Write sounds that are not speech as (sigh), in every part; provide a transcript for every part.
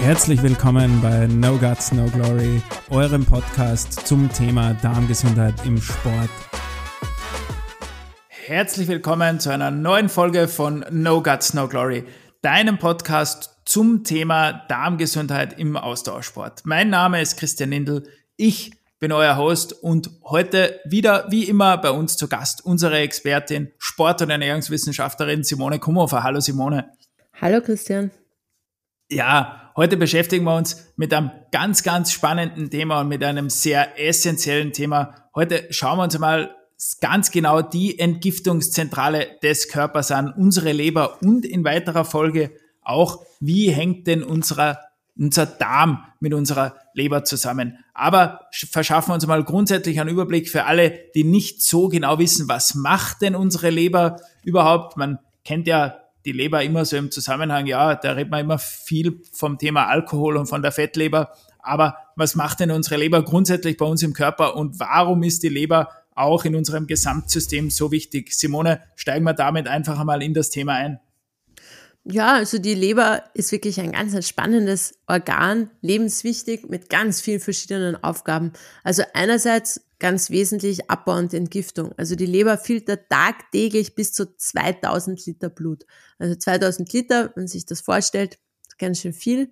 Herzlich willkommen bei No Guts, No Glory, eurem Podcast zum Thema Darmgesundheit im Sport. Herzlich willkommen zu einer neuen Folge von No Guts, No Glory, deinem Podcast zum Thema Darmgesundheit im Ausdauersport. Mein Name ist Christian Lindl, ich bin euer Host und heute wieder wie immer bei uns zu Gast unsere Expertin, Sport- und Ernährungswissenschaftlerin Simone Kumhofer. Hallo Simone. Hallo Christian. Ja, heute beschäftigen wir uns mit einem ganz, ganz spannenden Thema und mit einem sehr essentiellen Thema. Heute schauen wir uns mal ganz genau die Entgiftungszentrale des Körpers an, unsere Leber und in weiterer Folge auch, wie hängt denn unserer, unser Darm mit unserer Leber zusammen. Aber verschaffen wir uns mal grundsätzlich einen Überblick für alle, die nicht so genau wissen, was macht denn unsere Leber überhaupt. Man kennt ja die Leber immer so im Zusammenhang, ja, da redet man immer viel vom Thema Alkohol und von der Fettleber. Aber was macht denn unsere Leber grundsätzlich bei uns im Körper und warum ist die Leber auch in unserem Gesamtsystem so wichtig? Simone, steigen wir damit einfach einmal in das Thema ein. Ja, also die Leber ist wirklich ein ganz spannendes Organ, lebenswichtig mit ganz vielen verschiedenen Aufgaben. Also einerseits ganz wesentlich Abbau und Entgiftung. Also die Leber filtert tagtäglich bis zu 2000 Liter Blut. Also 2000 Liter, wenn man sich das vorstellt, ganz schön viel.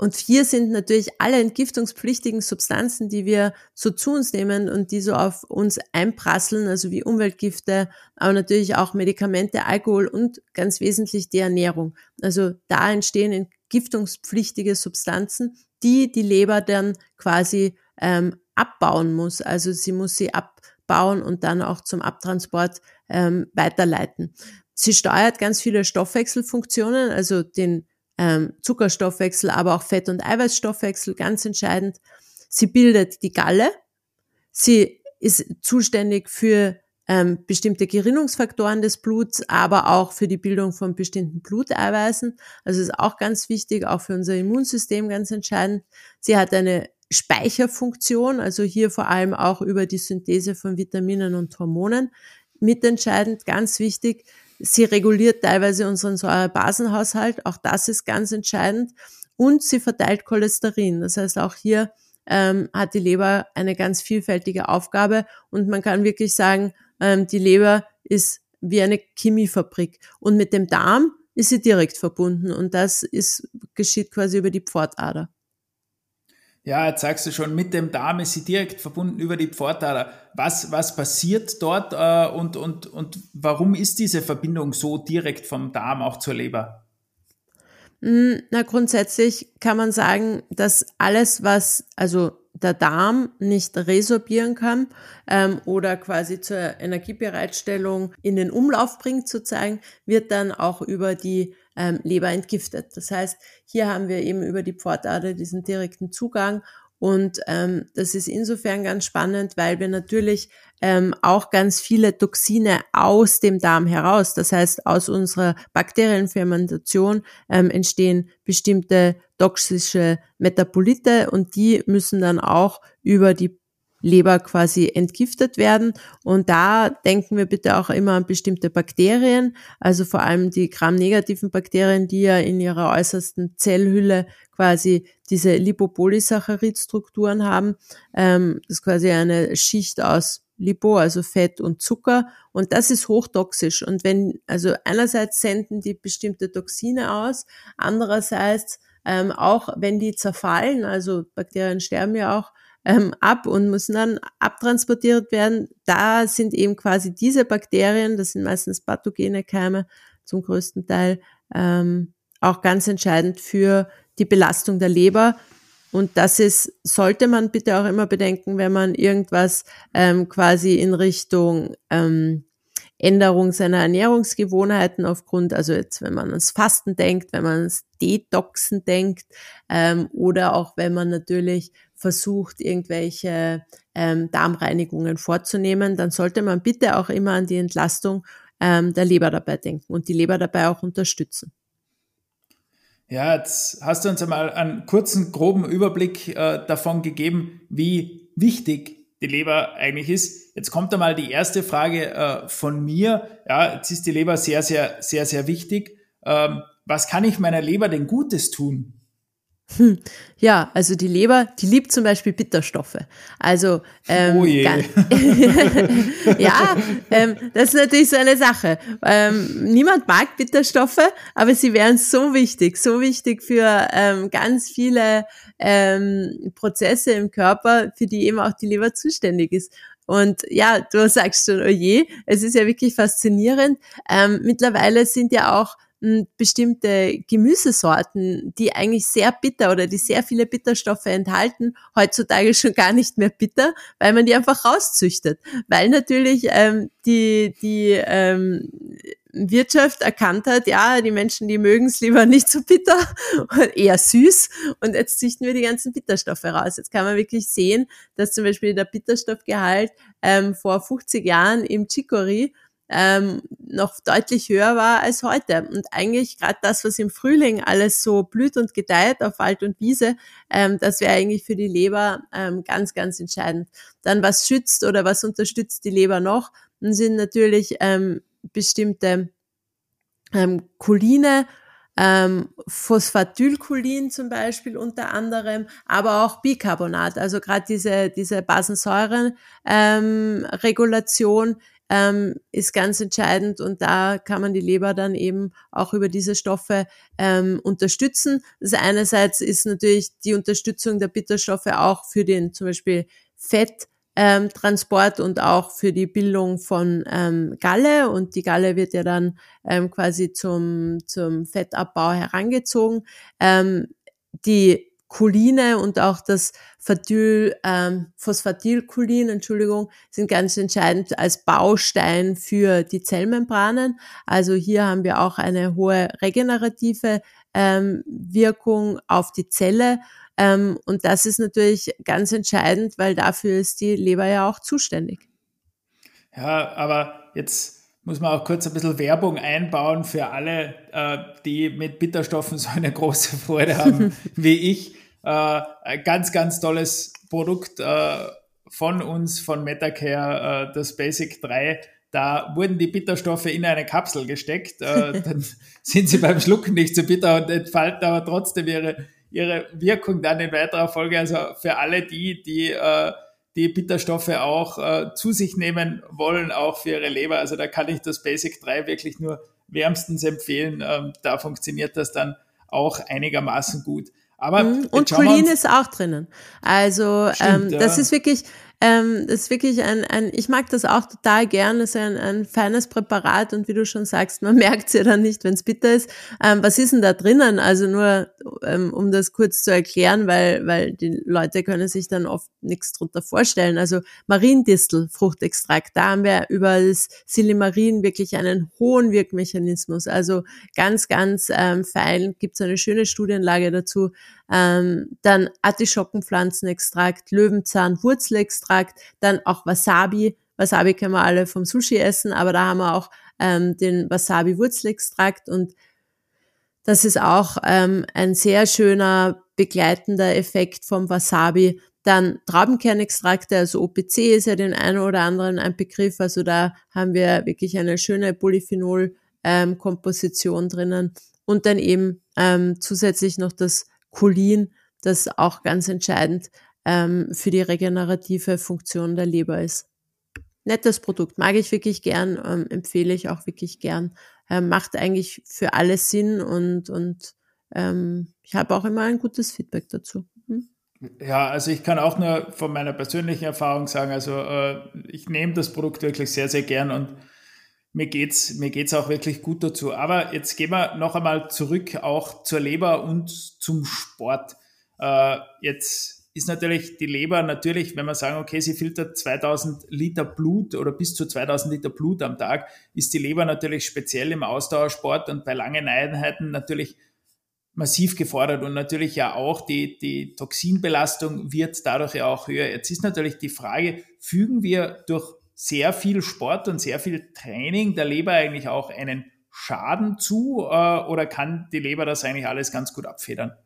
Und hier sind natürlich alle entgiftungspflichtigen Substanzen, die wir so zu uns nehmen und die so auf uns einprasseln, also wie Umweltgifte, aber natürlich auch Medikamente, Alkohol und ganz wesentlich die Ernährung. Also da entstehen entgiftungspflichtige Substanzen, die die Leber dann quasi ähm, abbauen muss. Also sie muss sie abbauen und dann auch zum Abtransport ähm, weiterleiten. Sie steuert ganz viele Stoffwechselfunktionen, also den ähm, Zuckerstoffwechsel, aber auch Fett- und Eiweißstoffwechsel, ganz entscheidend. Sie bildet die Galle. Sie ist zuständig für ähm, bestimmte Gerinnungsfaktoren des Bluts, aber auch für die Bildung von bestimmten Bluteiweißen. Also ist auch ganz wichtig, auch für unser Immunsystem ganz entscheidend. Sie hat eine Speicherfunktion, also hier vor allem auch über die Synthese von Vitaminen und Hormonen mitentscheidend, ganz wichtig. Sie reguliert teilweise unseren Säurebasenhaushalt, auch das ist ganz entscheidend. Und sie verteilt Cholesterin. Das heißt, auch hier ähm, hat die Leber eine ganz vielfältige Aufgabe und man kann wirklich sagen, ähm, die Leber ist wie eine Chemiefabrik. Und mit dem Darm ist sie direkt verbunden und das ist, geschieht quasi über die Pfortader. Ja, jetzt sagst du schon, mit dem Darm ist sie direkt verbunden über die Pfortader. Was, was passiert dort äh, und, und, und warum ist diese Verbindung so direkt vom Darm auch zur Leber? Hm, na, grundsätzlich kann man sagen, dass alles, was, also der Darm nicht resorbieren kann ähm, oder quasi zur Energiebereitstellung in den Umlauf bringt, sozusagen, wird dann auch über die ähm, Leber entgiftet. Das heißt, hier haben wir eben über die Pfortader diesen direkten Zugang und ähm, das ist insofern ganz spannend, weil wir natürlich ähm, auch ganz viele Toxine aus dem Darm heraus, das heißt aus unserer Bakterienfermentation ähm, entstehen bestimmte toxische Metabolite und die müssen dann auch über die Leber quasi entgiftet werden. Und da denken wir bitte auch immer an bestimmte Bakterien, also vor allem die gramnegativen Bakterien, die ja in ihrer äußersten Zellhülle quasi diese Lipopolysaccharid-Strukturen haben. Ähm, das ist quasi eine Schicht aus Lipo, also Fett und Zucker. Und das ist hochtoxisch. Und wenn, also einerseits senden die bestimmte Toxine aus, andererseits ähm, auch wenn die zerfallen, also Bakterien sterben ja auch, ähm, ab und müssen dann abtransportiert werden. Da sind eben quasi diese Bakterien, das sind meistens pathogene Keime zum größten Teil, ähm, auch ganz entscheidend für die Belastung der Leber. Und das ist, sollte man bitte auch immer bedenken, wenn man irgendwas ähm, quasi in Richtung ähm, Änderung seiner Ernährungsgewohnheiten aufgrund, also jetzt, wenn man ans Fasten denkt, wenn man ans Detoxen denkt ähm, oder auch wenn man natürlich versucht, irgendwelche ähm, Darmreinigungen vorzunehmen, dann sollte man bitte auch immer an die Entlastung ähm, der Leber dabei denken und die Leber dabei auch unterstützen. Ja, jetzt hast du uns einmal einen kurzen, groben Überblick äh, davon gegeben, wie wichtig die Leber eigentlich ist. Jetzt kommt einmal die erste Frage äh, von mir. Ja, jetzt ist die Leber sehr, sehr, sehr, sehr wichtig. Ähm, was kann ich meiner Leber denn Gutes tun? Hm. Ja, also die Leber, die liebt zum Beispiel Bitterstoffe. Also ähm, oh je. (laughs) ja, ähm, das ist natürlich so eine Sache. Ähm, niemand mag Bitterstoffe, aber sie wären so wichtig, so wichtig für ähm, ganz viele ähm, Prozesse im Körper, für die eben auch die Leber zuständig ist. Und ja, du sagst schon, oh je, es ist ja wirklich faszinierend. Ähm, mittlerweile sind ja auch bestimmte Gemüsesorten, die eigentlich sehr bitter oder die sehr viele Bitterstoffe enthalten, heutzutage schon gar nicht mehr bitter, weil man die einfach rauszüchtet. Weil natürlich ähm, die, die ähm, Wirtschaft erkannt hat, ja, die Menschen, die mögen es lieber nicht so bitter, (laughs) eher süß. Und jetzt züchten wir die ganzen Bitterstoffe raus. Jetzt kann man wirklich sehen, dass zum Beispiel der Bitterstoffgehalt ähm, vor 50 Jahren im Chicory ähm, noch deutlich höher war als heute. Und eigentlich gerade das, was im Frühling alles so blüht und gedeiht auf Wald und Wiese, ähm, das wäre eigentlich für die Leber ähm, ganz, ganz entscheidend. Dann was schützt oder was unterstützt die Leber noch, dann sind natürlich ähm, bestimmte ähm, Choline, ähm, Phosphatylcholin zum Beispiel unter anderem, aber auch Bicarbonat, also gerade diese, diese Basensäurenregulation ähm, ähm, ist ganz entscheidend und da kann man die Leber dann eben auch über diese Stoffe ähm, unterstützen. Das einerseits ist natürlich die Unterstützung der Bitterstoffe auch für den zum Beispiel Fett, ähm, Transport und auch für die Bildung von ähm, Galle und die Galle wird ja dann ähm, quasi zum, zum Fettabbau herangezogen. Ähm, die Choline und auch das Phatyl, ähm, Phosphatylcholin, Entschuldigung, sind ganz entscheidend als Baustein für die Zellmembranen. Also hier haben wir auch eine hohe regenerative ähm, Wirkung auf die Zelle. Ähm, und das ist natürlich ganz entscheidend, weil dafür ist die Leber ja auch zuständig. Ja, aber jetzt muss man auch kurz ein bisschen Werbung einbauen für alle, äh, die mit Bitterstoffen so eine große Freude haben (laughs) wie ich. Äh, ein ganz, ganz tolles Produkt äh, von uns, von Metacare, äh, das Basic 3. Da wurden die Bitterstoffe in eine Kapsel gesteckt. Äh, (laughs) dann sind sie beim Schlucken nicht so bitter und entfalten aber trotzdem ihre, ihre Wirkung dann in weiterer Folge. Also für alle die, die äh, die Bitterstoffe auch äh, zu sich nehmen wollen, auch für ihre Leber. Also da kann ich das Basic 3 wirklich nur wärmstens empfehlen. Ähm, da funktioniert das dann auch einigermaßen gut. Aber mhm. und Cholin ist auch drinnen. Also Stimmt, ähm, das ja. ist wirklich, ähm, ist wirklich ein, ein, ich mag das auch total gern, ist ein, ein feines Präparat und wie du schon sagst, man (laughs) merkt es ja dann nicht, wenn es bitter ist. Ähm, was ist denn da drinnen? Also nur, ähm, um das kurz zu erklären, weil, weil die Leute können sich dann oft nichts drunter vorstellen. Also Mariendistel, Fruchtextrakt, da haben wir über das Silimarin wirklich einen hohen Wirkmechanismus. Also ganz, ganz ähm, fein, gibt es eine schöne Studienlage dazu. Ähm, dann Artischockenpflanzenextrakt, Löwenzahn, Wurzelextrakt, dann auch Wasabi. Wasabi können wir alle vom Sushi essen, aber da haben wir auch ähm, den Wasabi-Wurzelextrakt und das ist auch ähm, ein sehr schöner begleitender Effekt vom Wasabi. Dann Traubenkernextrakte, also OPC ist ja den einen oder anderen ein Begriff. Also da haben wir wirklich eine schöne Polyphenol-Komposition ähm, drinnen. Und dann eben ähm, zusätzlich noch das Cholin, das auch ganz entscheidend ähm, für die regenerative Funktion der Leber ist. Nettes Produkt, mag ich wirklich gern, ähm, empfehle ich auch wirklich gern. Ähm, macht eigentlich für alles Sinn und, und ähm, ich habe auch immer ein gutes Feedback dazu. Hm? Ja, also ich kann auch nur von meiner persönlichen Erfahrung sagen, also äh, ich nehme das Produkt wirklich sehr, sehr gern und mir geht's, mir geht's auch wirklich gut dazu. Aber jetzt gehen wir noch einmal zurück auch zur Leber und zum Sport. Äh, jetzt ist natürlich die Leber natürlich, wenn wir sagen, okay, sie filtert 2000 Liter Blut oder bis zu 2000 Liter Blut am Tag, ist die Leber natürlich speziell im Ausdauersport und bei langen Einheiten natürlich massiv gefordert und natürlich ja auch die, die Toxinbelastung wird dadurch ja auch höher. Jetzt ist natürlich die Frage, fügen wir durch sehr viel Sport und sehr viel Training der Leber eigentlich auch einen Schaden zu äh, oder kann die Leber das eigentlich alles ganz gut abfedern?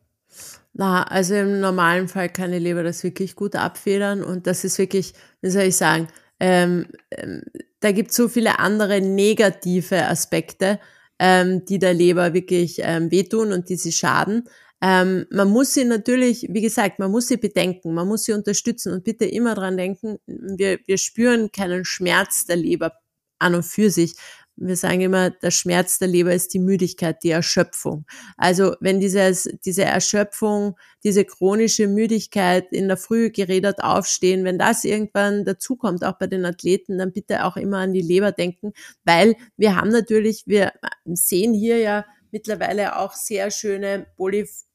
Na, also im normalen Fall kann die Leber das wirklich gut abfedern und das ist wirklich, wie soll ich sagen, ähm, ähm, da gibt es so viele andere negative Aspekte, ähm, die der Leber wirklich ähm, wehtun und die sie schaden. Ähm, man muss sie natürlich, wie gesagt, man muss sie bedenken, man muss sie unterstützen und bitte immer dran denken, wir, wir spüren keinen Schmerz der Leber an und für sich. Wir sagen immer, der Schmerz der Leber ist die Müdigkeit, die Erschöpfung. Also wenn dieses, diese Erschöpfung, diese chronische Müdigkeit in der Früh geredet aufstehen, wenn das irgendwann dazukommt, auch bei den Athleten, dann bitte auch immer an die Leber denken, weil wir haben natürlich, wir sehen hier ja mittlerweile auch sehr schöne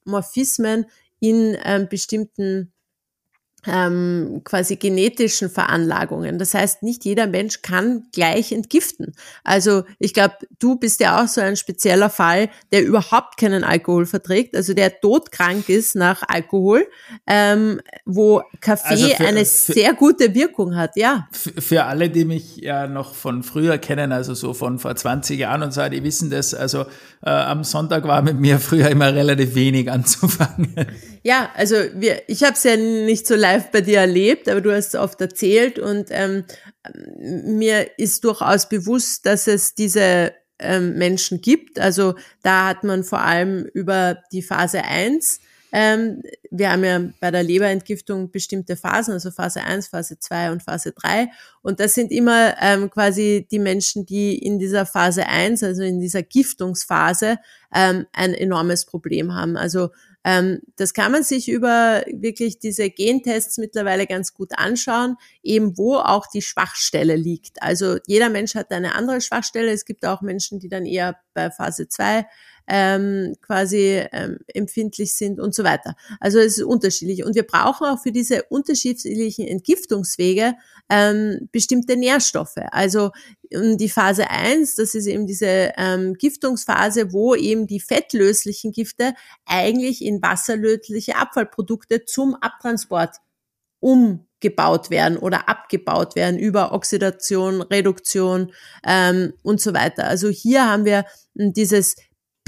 Polymorphismen in ähm, bestimmten ähm, quasi genetischen Veranlagungen. Das heißt, nicht jeder Mensch kann gleich entgiften. Also ich glaube, du bist ja auch so ein spezieller Fall, der überhaupt keinen Alkohol verträgt, also der todkrank ist nach Alkohol, ähm, wo Kaffee also für, eine für, sehr gute Wirkung hat, ja. Für alle, die mich ja noch von früher kennen, also so von vor 20 Jahren und so, die wissen das, also äh, am Sonntag war mit mir früher immer relativ wenig anzufangen. Ja, also wir, ich habe es ja nicht so live bei dir erlebt, aber du hast es oft erzählt und ähm, mir ist durchaus bewusst, dass es diese ähm, Menschen gibt. Also da hat man vor allem über die Phase 1 ähm, wir haben ja bei der Leberentgiftung bestimmte Phasen, also Phase 1, Phase 2 und Phase 3. Und das sind immer ähm, quasi die Menschen, die in dieser Phase 1, also in dieser Giftungsphase, ähm, ein enormes Problem haben. Also ähm, das kann man sich über wirklich diese Gentests mittlerweile ganz gut anschauen, eben wo auch die Schwachstelle liegt. Also jeder Mensch hat eine andere Schwachstelle. Es gibt auch Menschen, die dann eher bei Phase 2 ähm, quasi ähm, empfindlich sind und so weiter. Also es ist unterschiedlich. Und wir brauchen auch für diese unterschiedlichen Entgiftungswege ähm, bestimmte Nährstoffe. Also die Phase 1, das ist eben diese ähm, Giftungsphase, wo eben die fettlöslichen Gifte eigentlich in wasserlösliche Abfallprodukte zum Abtransport umgebaut werden oder abgebaut werden über Oxidation, Reduktion ähm, und so weiter. Also hier haben wir dieses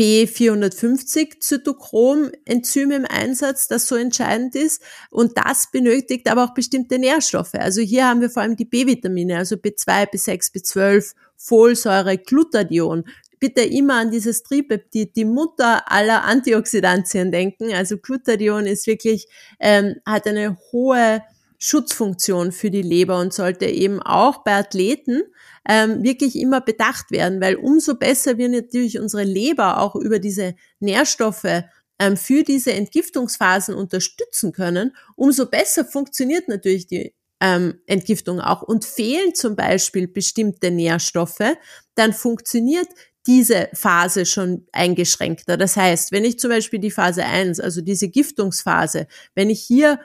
B450 Zytochrom-Enzym im Einsatz, das so entscheidend ist. Und das benötigt aber auch bestimmte Nährstoffe. Also hier haben wir vor allem die B-Vitamine, also B2, B6, B12, Folsäure, Glutathion. Bitte immer an dieses Tripeptid, die Mutter aller Antioxidantien denken. Also Glutathion ist wirklich, ähm, hat eine hohe Schutzfunktion für die Leber und sollte eben auch bei Athleten ähm, wirklich immer bedacht werden, weil umso besser wir natürlich unsere Leber auch über diese Nährstoffe ähm, für diese Entgiftungsphasen unterstützen können, umso besser funktioniert natürlich die ähm, Entgiftung auch. Und fehlen zum Beispiel bestimmte Nährstoffe, dann funktioniert diese Phase schon eingeschränkter. Das heißt, wenn ich zum Beispiel die Phase 1, also diese Giftungsphase, wenn ich hier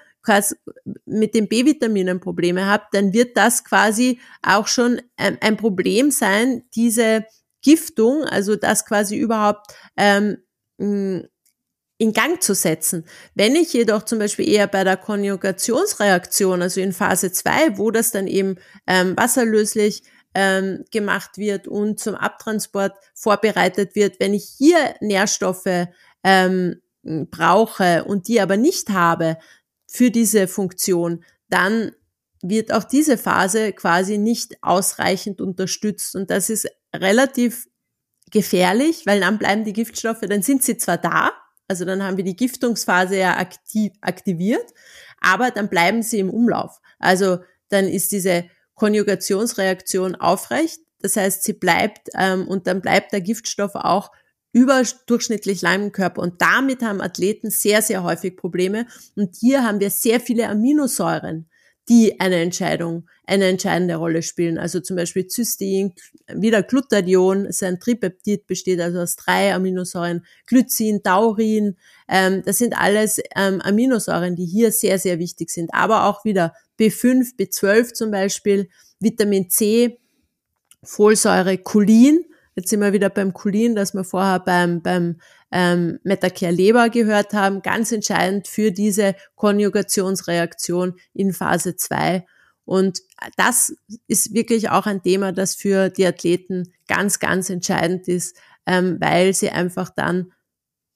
mit den B-Vitaminen Probleme habt, dann wird das quasi auch schon ein, Problem sein, diese Giftung, also das quasi überhaupt ähm, in Gang zu setzen. Wenn ich jedoch zum Beispiel eher bei der Konjugationsreaktion, also in Phase 2, wo das dann eben ähm, wasserlöslich ähm, gemacht wird und zum Abtransport vorbereitet wird, wenn ich hier Nährstoffe ähm, brauche und die aber nicht habe, für diese Funktion, dann wird auch diese Phase quasi nicht ausreichend unterstützt. Und das ist relativ gefährlich, weil dann bleiben die Giftstoffe, dann sind sie zwar da, also dann haben wir die Giftungsphase ja aktiv, aktiviert, aber dann bleiben sie im Umlauf. Also dann ist diese Konjugationsreaktion aufrecht, das heißt, sie bleibt ähm, und dann bleibt der Giftstoff auch überdurchschnittlich lang im Körper. Und damit haben Athleten sehr, sehr häufig Probleme. Und hier haben wir sehr viele Aminosäuren, die eine Entscheidung, eine entscheidende Rolle spielen. Also zum Beispiel Cystein, wieder Glutathion, ist ein Tripeptid, besteht also aus drei Aminosäuren, Glycin, Taurin, ähm, das sind alles ähm, Aminosäuren, die hier sehr, sehr wichtig sind. Aber auch wieder B5, B12 zum Beispiel, Vitamin C, Folsäure, Cholin, Jetzt sind wir wieder beim Cholin, das wir vorher beim, beim ähm, Metacare Leber gehört haben, ganz entscheidend für diese Konjugationsreaktion in Phase 2. Und das ist wirklich auch ein Thema, das für die Athleten ganz, ganz entscheidend ist, ähm, weil sie einfach dann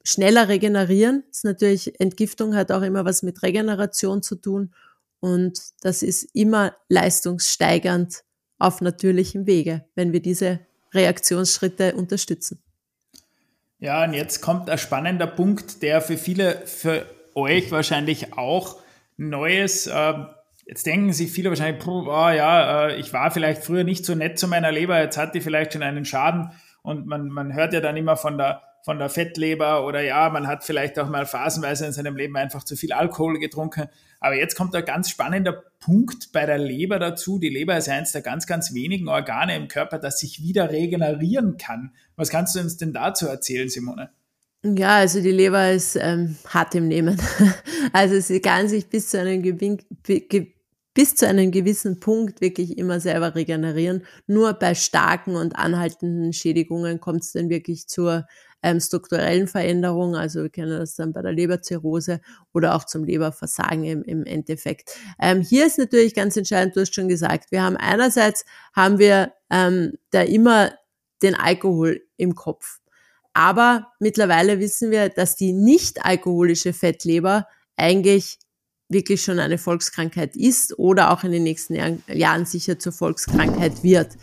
schneller regenerieren. Das ist natürlich, Entgiftung hat auch immer was mit Regeneration zu tun. Und das ist immer leistungssteigernd auf natürlichem Wege, wenn wir diese Reaktionsschritte unterstützen. Ja, und jetzt kommt ein spannender Punkt, der für viele, für euch wahrscheinlich auch Neues. Äh, jetzt denken sich viele wahrscheinlich, oh, ja, äh, ich war vielleicht früher nicht so nett zu meiner Leber, jetzt hat die vielleicht schon einen Schaden. Und man, man hört ja dann immer von der, von der Fettleber oder ja, man hat vielleicht auch mal phasenweise in seinem Leben einfach zu viel Alkohol getrunken. Aber jetzt kommt ein ganz spannender Punkt bei der Leber dazu. Die Leber ist eines der ganz, ganz wenigen Organe im Körper, das sich wieder regenerieren kann. Was kannst du uns denn dazu erzählen, Simone? Ja, also die Leber ist ähm, hart im Nehmen. (laughs) Also sie kann sich bis zu einem Gewinn, bis zu einem gewissen Punkt wirklich immer selber regenerieren. Nur bei starken und anhaltenden Schädigungen kommt es dann wirklich zur ähm, strukturellen Veränderung. Also wir kennen das dann bei der Leberzirrhose oder auch zum Leberversagen im, im Endeffekt. Ähm, hier ist natürlich ganz entscheidend, du hast schon gesagt, wir haben einerseits haben wir ähm, da immer den Alkohol im Kopf. Aber mittlerweile wissen wir, dass die nicht alkoholische Fettleber eigentlich wirklich schon eine Volkskrankheit ist oder auch in den nächsten Jahren sicher zur Volkskrankheit wird.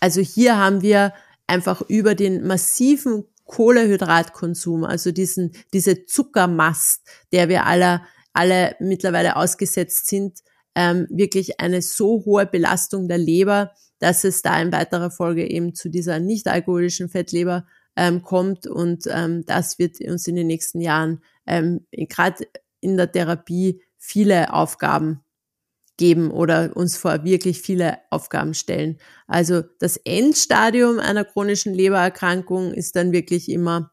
Also hier haben wir einfach über den massiven Kohlehydratkonsum, also diesen, diese Zuckermast, der wir alle, alle mittlerweile ausgesetzt sind, ähm, wirklich eine so hohe Belastung der Leber, dass es da in weiterer Folge eben zu dieser nicht alkoholischen Fettleber ähm, kommt und ähm, das wird uns in den nächsten Jahren ähm, gerade in der Therapie viele Aufgaben geben oder uns vor wirklich viele Aufgaben stellen. Also das Endstadium einer chronischen Lebererkrankung ist dann wirklich immer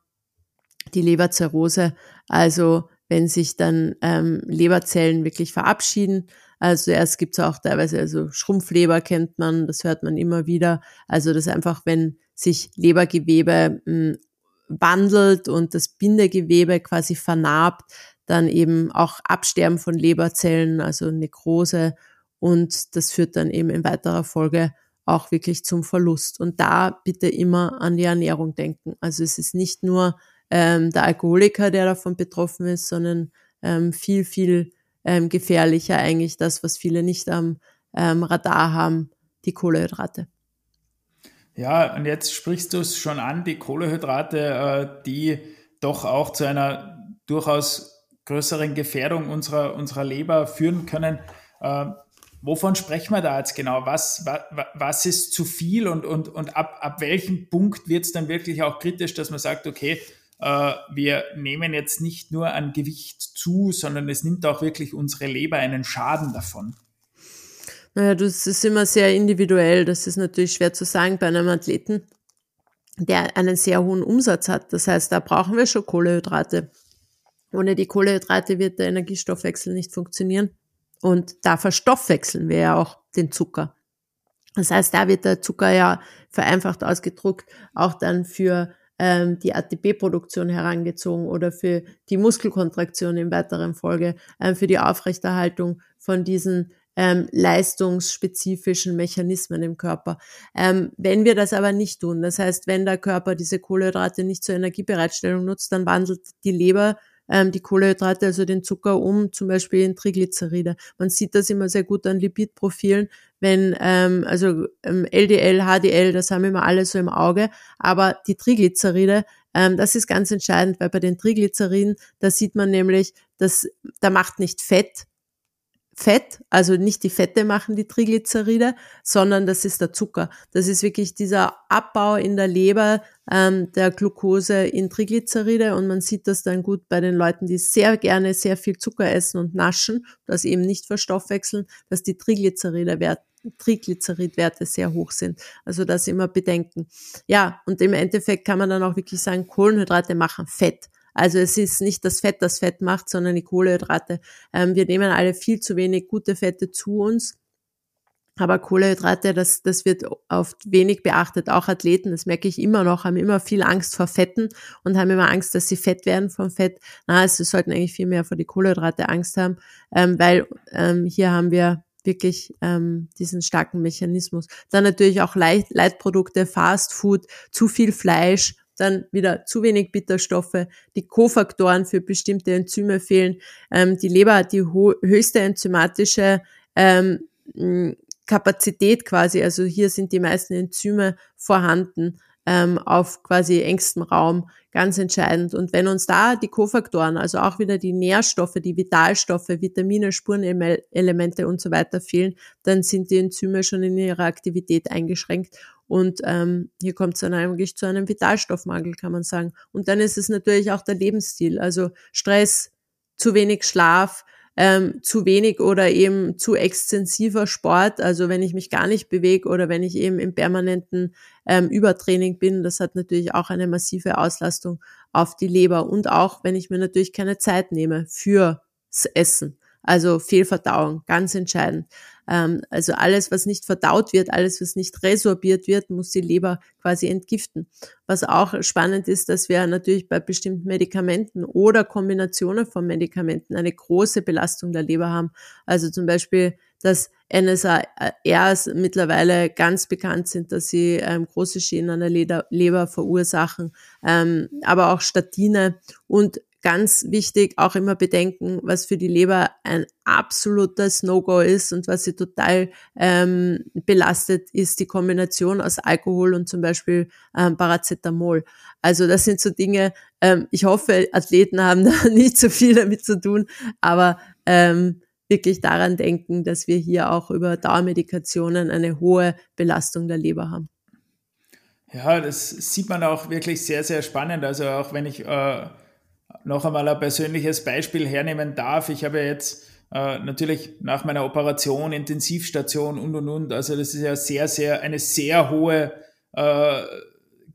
die Leberzirrhose. Also wenn sich dann ähm, Leberzellen wirklich verabschieden. Also erst gibt es auch teilweise, also Schrumpfleber kennt man, das hört man immer wieder. Also das einfach, wenn sich Lebergewebe mh, hm, wandelt und das Bindegewebe quasi vernarbt, dann eben auch Absterben von Leberzellen, also Nekrose und das führt dann eben in weiterer Folge auch wirklich zum Verlust. Und da bitte immer an die Ernährung denken. Also es ist nicht nur ähm, der Alkoholiker, der davon betroffen ist, sondern ähm, viel, viel ähm, gefährlicher eigentlich das, was viele nicht am ähm, Radar haben, die Kohlehydrate. Ja, und jetzt sprichst du es schon an, die Kohlehydrate, äh, die doch auch zu einer durchaus größeren Gefährdung unserer, unserer Leber führen können. Äh, wovon sprechen wir da jetzt genau? Was, was, was ist zu viel und, und, und ab, ab welchem Punkt wird es dann wirklich auch kritisch, dass man sagt, okay, äh, wir nehmen jetzt nicht nur an Gewicht zu, sondern es nimmt auch wirklich unsere Leber einen Schaden davon? Naja, das ist immer sehr individuell. Das ist natürlich schwer zu sagen bei einem Athleten, der einen sehr hohen Umsatz hat. Das heißt, da brauchen wir schon Kohlehydrate. Ohne die Kohlehydrate wird der Energiestoffwechsel nicht funktionieren. Und da verstoffwechseln wir ja auch den Zucker. Das heißt, da wird der Zucker ja vereinfacht ausgedruckt auch dann für ähm, die ATP-Produktion herangezogen oder für die Muskelkontraktion in weiteren Folge, ähm, für die Aufrechterhaltung von diesen ähm, leistungsspezifischen Mechanismen im Körper. Ähm, wenn wir das aber nicht tun, das heißt, wenn der Körper diese Kohlenhydrate nicht zur Energiebereitstellung nutzt, dann wandelt die Leber ähm, die Kohlenhydrate, also den Zucker um, zum Beispiel in Triglyceride. Man sieht das immer sehr gut an Lipidprofilen, wenn, ähm, also ähm, LDL, HDL, das haben immer alle so im Auge, aber die Triglyceride, ähm, das ist ganz entscheidend, weil bei den Triglyceriden, da sieht man nämlich, dass da macht nicht Fett, Fett, also nicht die Fette machen die Triglyceride, sondern das ist der Zucker. Das ist wirklich dieser Abbau in der Leber ähm, der Glucose in Triglyceride und man sieht das dann gut bei den Leuten, die sehr gerne sehr viel Zucker essen und naschen, das eben nicht verstoffwechseln, dass die Triglyceride Triglyceridwerte sehr hoch sind. Also das immer bedenken. Ja, und im Endeffekt kann man dann auch wirklich sagen, Kohlenhydrate machen Fett. Also es ist nicht das Fett, das Fett macht, sondern die Kohlehydrate. Ähm, wir nehmen alle viel zu wenig gute Fette zu uns. Aber Kohlehydrate, das, das wird oft wenig beachtet. Auch Athleten, das merke ich immer noch, haben immer viel Angst vor Fetten und haben immer Angst, dass sie fett werden vom Fett. Na, also sie sollten eigentlich viel mehr vor die Kohlehydrate Angst haben, ähm, weil ähm, hier haben wir wirklich ähm, diesen starken Mechanismus. Dann natürlich auch Leit Leitprodukte, Fast Food, zu viel Fleisch dann wieder zu wenig Bitterstoffe, die Kofaktoren für bestimmte Enzyme fehlen. Ähm, die Leber hat die höchste enzymatische ähm, Kapazität quasi, also hier sind die meisten Enzyme vorhanden. ähm, auf quasi engstem Raum ganz entscheidend. Und wenn uns da die Kofaktoren, also auch wieder die Nährstoffe, die Vitalstoffe, Vitamine, Spurenelemente und so weiter fehlen, dann sind die Enzyme schon in ihrer Aktivität eingeschränkt. Und ähm, hier kommt es dann eigentlich zu einem Vitalstoffmangel, kann man sagen. Und dann ist es natürlich auch der Lebensstil, also Stress, zu wenig Schlaf, ähm, zu wenig oder eben zu extensiver Sport, also wenn ich mich gar nicht bewege oder wenn ich eben im permanenten ähm, Übertraining bin, das hat natürlich auch eine massive Auslastung auf die Leber und auch wenn ich mir natürlich keine Zeit nehme fürs Essen. Also Fehlverdauung, ganz entscheidend. Ähm, also alles, was nicht verdaut wird, alles, was nicht resorbiert wird, muss die Leber quasi entgiften. Was auch spannend ist, dass wir natürlich bei bestimmten Medikamenten oder Kombinationen von Medikamenten eine große Belastung der Leber haben. Also zum Beispiel dass NSARs mittlerweile ganz bekannt sind, dass sie ähm, große Schäden an der Leber verursachen, ähm, aber auch Statine und ganz wichtig auch immer bedenken, was für die Leber ein absolutes No-Go ist und was sie total ähm, belastet, ist die Kombination aus Alkohol und zum Beispiel ähm, Paracetamol. Also das sind so Dinge, ähm, ich hoffe, Athleten haben (laughs) da nicht so viel damit zu tun, aber ähm, wirklich daran denken, dass wir hier auch über Dauermedikationen eine hohe Belastung der Leber haben. Ja, das sieht man auch wirklich sehr, sehr spannend. Also auch wenn ich äh noch einmal ein persönliches Beispiel hernehmen darf. Ich habe jetzt äh, natürlich nach meiner Operation Intensivstation und und und. Also das ist ja sehr, sehr eine sehr hohe äh,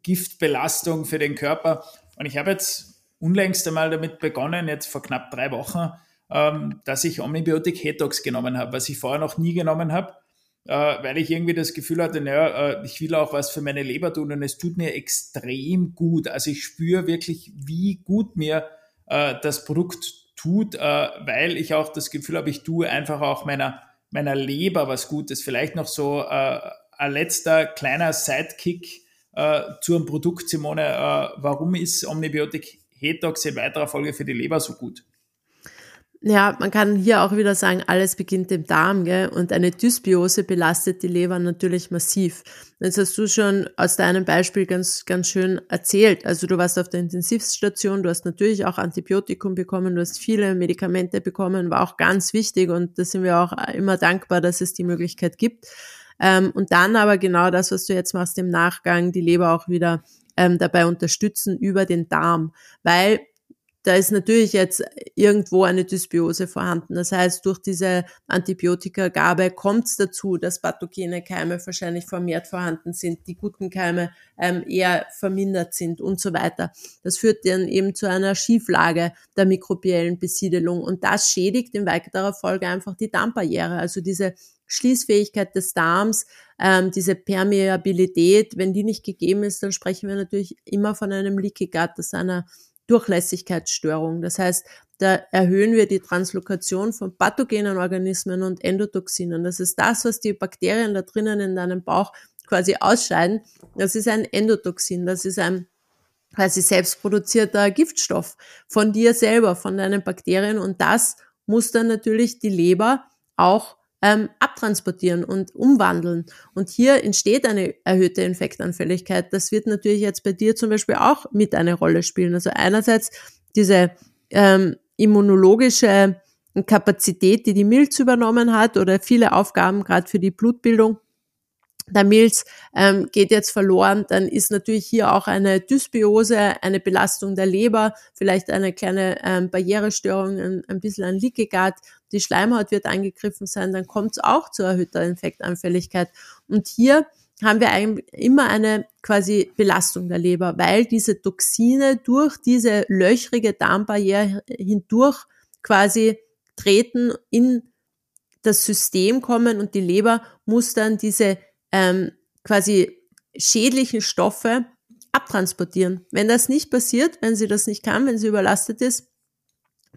Giftbelastung für den Körper. Und ich habe jetzt unlängst einmal damit begonnen, jetzt vor knapp drei Wochen, ähm, dass ich Omnibiotik Hetox genommen habe, was ich vorher noch nie genommen habe, äh, weil ich irgendwie das Gefühl hatte, naja, äh, ich will auch was für meine Leber tun und es tut mir extrem gut. Also ich spüre wirklich, wie gut mir äh, das Produkt tut, äh, weil ich auch das Gefühl habe, ich tue einfach auch meiner, meiner Leber was Gutes. Vielleicht noch so äh, ein letzter kleiner Sidekick äh, zu Produkt, Simone. Äh, warum ist Omnibiotik Hetox in weiterer Folge für die Leber so gut? Ja, man kann hier auch wieder sagen, alles beginnt im Darm, gell? Und eine Dysbiose belastet die Leber natürlich massiv. Das hast du schon aus deinem Beispiel ganz, ganz schön erzählt. Also du warst auf der Intensivstation, du hast natürlich auch Antibiotikum bekommen, du hast viele Medikamente bekommen, war auch ganz wichtig und da sind wir auch immer dankbar, dass es die Möglichkeit gibt. Ähm, und dann aber genau das, was du jetzt machst im Nachgang, die Leber auch wieder ähm, dabei unterstützen über den Darm, weil da ist natürlich jetzt irgendwo eine Dysbiose vorhanden. Das heißt, durch diese Antibiotikagabe kommt es dazu, dass pathogene Keime wahrscheinlich vermehrt vorhanden sind, die guten Keime ähm, eher vermindert sind und so weiter. Das führt dann eben zu einer Schieflage der mikrobiellen Besiedelung und das schädigt in weiterer Folge einfach die Darmbarriere, also diese Schließfähigkeit des Darms, ähm, diese Permeabilität, wenn die nicht gegeben ist, dann sprechen wir natürlich immer von einem Leaky Gut, das einer Durchlässigkeitsstörung. Das heißt, da erhöhen wir die Translokation von pathogenen Organismen und Endotoxinen. Das ist das, was die Bakterien da drinnen in deinem Bauch quasi ausscheiden. Das ist ein Endotoxin. Das ist ein quasi selbstproduzierter Giftstoff von dir selber, von deinen Bakterien. Und das muss dann natürlich die Leber auch ähm, abtransportieren und umwandeln. Und hier entsteht eine erhöhte Infektanfälligkeit. Das wird natürlich jetzt bei dir zum Beispiel auch mit eine Rolle spielen. Also einerseits diese ähm, immunologische Kapazität, die die Milz übernommen hat oder viele Aufgaben gerade für die Blutbildung der Milz ähm, geht jetzt verloren, dann ist natürlich hier auch eine Dysbiose, eine Belastung der Leber, vielleicht eine kleine ähm, Barrierestörung, ein, ein bisschen ein Leaky die Schleimhaut wird angegriffen sein, dann kommt es auch zu erhöhter Infektanfälligkeit. Und hier haben wir eigentlich immer eine quasi Belastung der Leber, weil diese Toxine durch diese löchrige Darmbarriere hindurch quasi treten in das System kommen und die Leber muss dann diese ähm, quasi schädlichen Stoffe abtransportieren. Wenn das nicht passiert, wenn sie das nicht kann, wenn sie überlastet ist,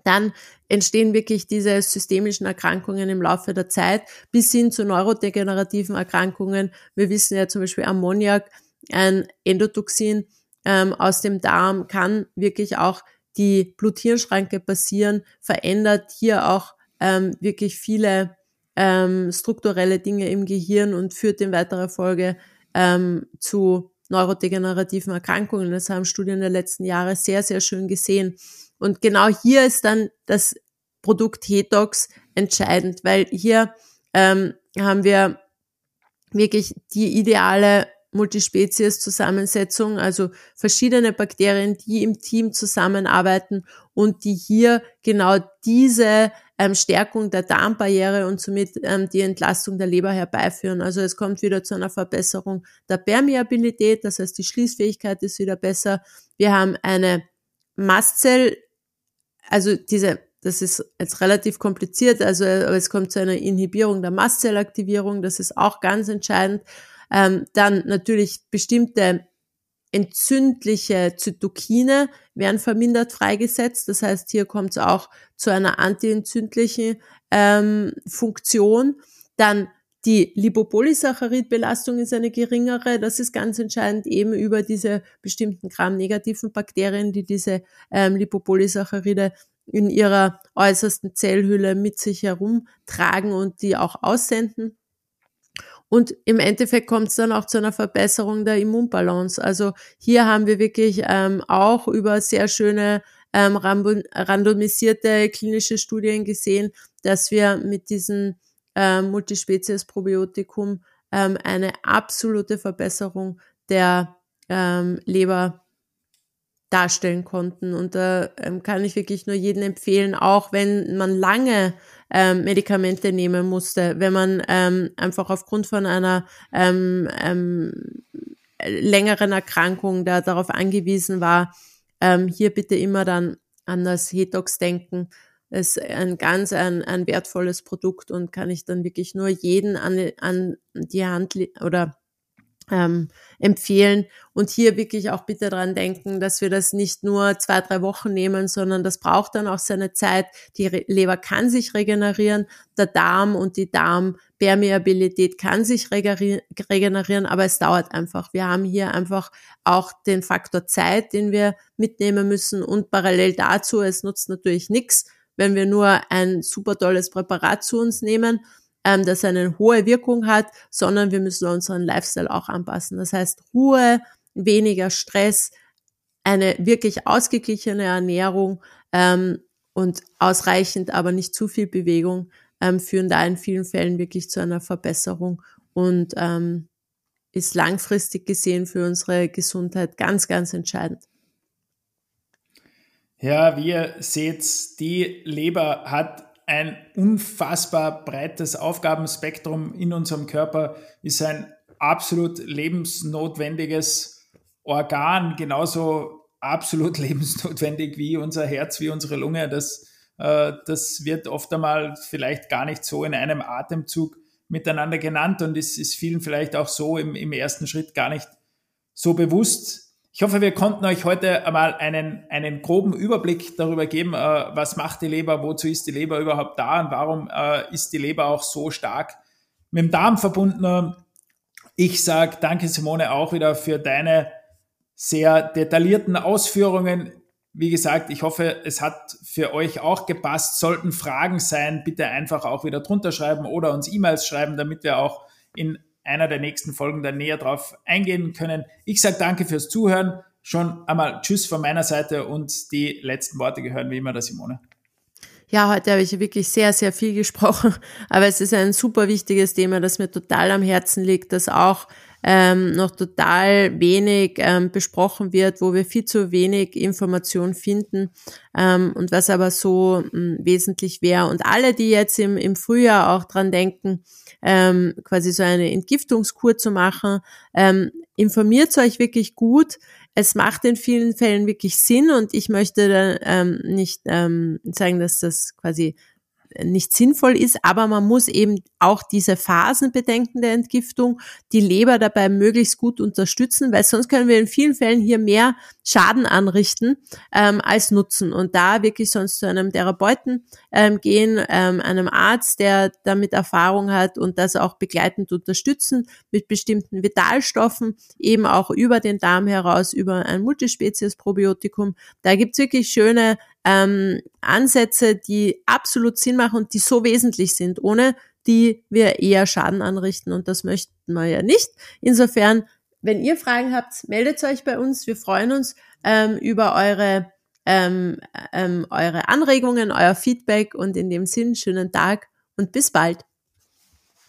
dann entstehen wirklich diese systemischen Erkrankungen im Laufe der Zeit bis hin zu neurodegenerativen Erkrankungen. Wir wissen ja zum Beispiel Ammoniak, ein Endotoxin ähm, aus dem Darm kann wirklich auch die Blut-Hirn-Schranke passieren, verändert hier auch ähm, wirklich viele ähm, strukturelle Dinge im Gehirn und führt in weiterer Folge ähm, zu neurodegenerativen Erkrankungen. Das haben Studien der letzten Jahre sehr, sehr schön gesehen. Und genau hier ist dann das Produkt Hetox entscheidend, weil hier ähm, haben wir wirklich die ideale Multispezies-Zusammensetzung, also verschiedene Bakterien, die im Team zusammenarbeiten und die hier genau diese ähm, Stärkung der Darmbarriere und somit ähm, die Entlastung der Leber herbeiführen. Also es kommt wieder zu einer Verbesserung der Permeabilität, das heißt die Schließfähigkeit ist wieder besser. Wir haben eine Mastzell, also diese das ist jetzt relativ kompliziert, also aber es kommt zu einer Inhibierung der Mastzellaktivierung, das ist auch ganz entscheidend. Ähm, dann natürlich bestimmte entzündliche Zytokine werden vermindert freigesetzt. Das heißt, hier kommt es auch zu einer antientzündlichen ähm, Funktion. Dann die Lipopolysaccharidbelastung ist eine geringere. Das ist ganz entscheidend eben über diese bestimmten Gramm-negativen Bakterien, die diese ähm, Lipopolysaccharide in ihrer äußersten Zellhülle mit sich herumtragen und die auch aussenden. Und im Endeffekt kommt es dann auch zu einer Verbesserung der Immunbalance. Also hier haben wir wirklich ähm, auch über sehr schöne ähm, randomisierte klinische Studien gesehen, dass wir mit diesem ähm, Multispezies-Probiotikum ähm, eine absolute Verbesserung der ähm, Leber darstellen konnten. Und da ähm, kann ich wirklich nur jedem empfehlen, auch wenn man lange ähm, Medikamente nehmen musste, wenn man ähm, einfach aufgrund von einer ähm, ähm, längeren Erkrankung da darauf angewiesen war, ähm, hier bitte immer dann an das Hetox denken. Es ist ein ganz ein, ein wertvolles Produkt und kann ich dann wirklich nur jeden an, an die Hand oder ähm, empfehlen und hier wirklich auch bitte dran denken, dass wir das nicht nur zwei, drei Wochen nehmen, sondern das braucht dann auch seine Zeit. Die Leber kann sich regenerieren, der Darm und die Darmpermeabilität kann sich regenerieren, aber es dauert einfach. Wir haben hier einfach auch den Faktor Zeit, den wir mitnehmen müssen und parallel dazu, es nutzt natürlich nichts, wenn wir nur ein super tolles Präparat zu uns nehmen, ähm, das eine hohe Wirkung hat, sondern wir müssen unseren Lifestyle auch anpassen. Das heißt Ruhe, weniger Stress, eine wirklich ausgeglichene Ernährung ähm, und ausreichend, aber nicht zu viel Bewegung ähm, führen da in vielen Fällen wirklich zu einer Verbesserung und ähm, ist langfristig gesehen für unsere Gesundheit ganz, ganz entscheidend. Ja, wie ihr seht, die Leber hat ein unfassbar breites Aufgabenspektrum in unserem Körper, ist ein absolut lebensnotwendiges Organ, genauso absolut (laughs) lebensnotwendig wie unser Herz, wie unsere Lunge. Das, äh, das wird oft einmal vielleicht gar nicht so in einem Atemzug miteinander genannt und es ist vielen vielleicht auch so im, im ersten Schritt gar nicht so bewusst. Ich hoffe, wir konnten euch heute einmal einen, einen groben Überblick darüber geben, äh, was macht die Leber, wozu ist die Leber überhaupt da und warum äh, ist die Leber auch so stark mit dem Darm verbunden. Ich sage danke Simone auch wieder für deine sehr detaillierten Ausführungen. Wie gesagt, ich hoffe, es hat für euch auch gepasst. Sollten Fragen sein, bitte einfach auch wieder drunter schreiben oder uns E-Mails schreiben, damit wir auch in einer der nächsten Folgen dann näher drauf eingehen können. Ich sage danke fürs Zuhören. Schon einmal Tschüss von meiner Seite und die letzten Worte gehören wie immer der Simone. Ja, heute habe ich wirklich sehr, sehr viel gesprochen, (laughs) aber es ist ein super wichtiges Thema, das mir total am Herzen liegt, das auch ähm, noch total wenig ähm, besprochen wird, wo wir viel zu wenig Information finden ähm, und was aber so mh, hm, wesentlich wäre. Und alle, die jetzt im, im Frühjahr auch dran denken, ähm, quasi so eine Entgiftungskur zu machen. Ähm, informiert euch wirklich gut. Es macht in vielen Fällen wirklich Sinn und ich möchte ähm, nicht ähm, sagen, dass das quasi nicht sinnvoll ist, aber man muss eben auch diese Phasen bedenken der Entgiftung, die Leber dabei möglichst gut unterstützen, weil sonst können wir in vielen Fällen hier mehr Schaden anrichten ähm, als Nutzen und da wirklich sonst zu einem Therapeuten ähm, gehen, ähm, einem Arzt, der damit Erfahrung hat und das auch begleitend unterstützen mit bestimmten Vitalstoffen, eben auch über den Darm heraus, über ein Multispezies-Probiotikum. Da gibt's wirklich schöne ähm, Ansätze, die absolut Sinn machen und die so wesentlich sind, ohne die wir eher Schaden anrichten und das möchten wir ja nicht. Insofern wenn ihr Fragen habt, meldet euch bei uns. Wir freuen uns ähm, über eure, ähm, ähm, eure Anregungen, euer Feedback und in dem Sinn schönen Tag und bis bald.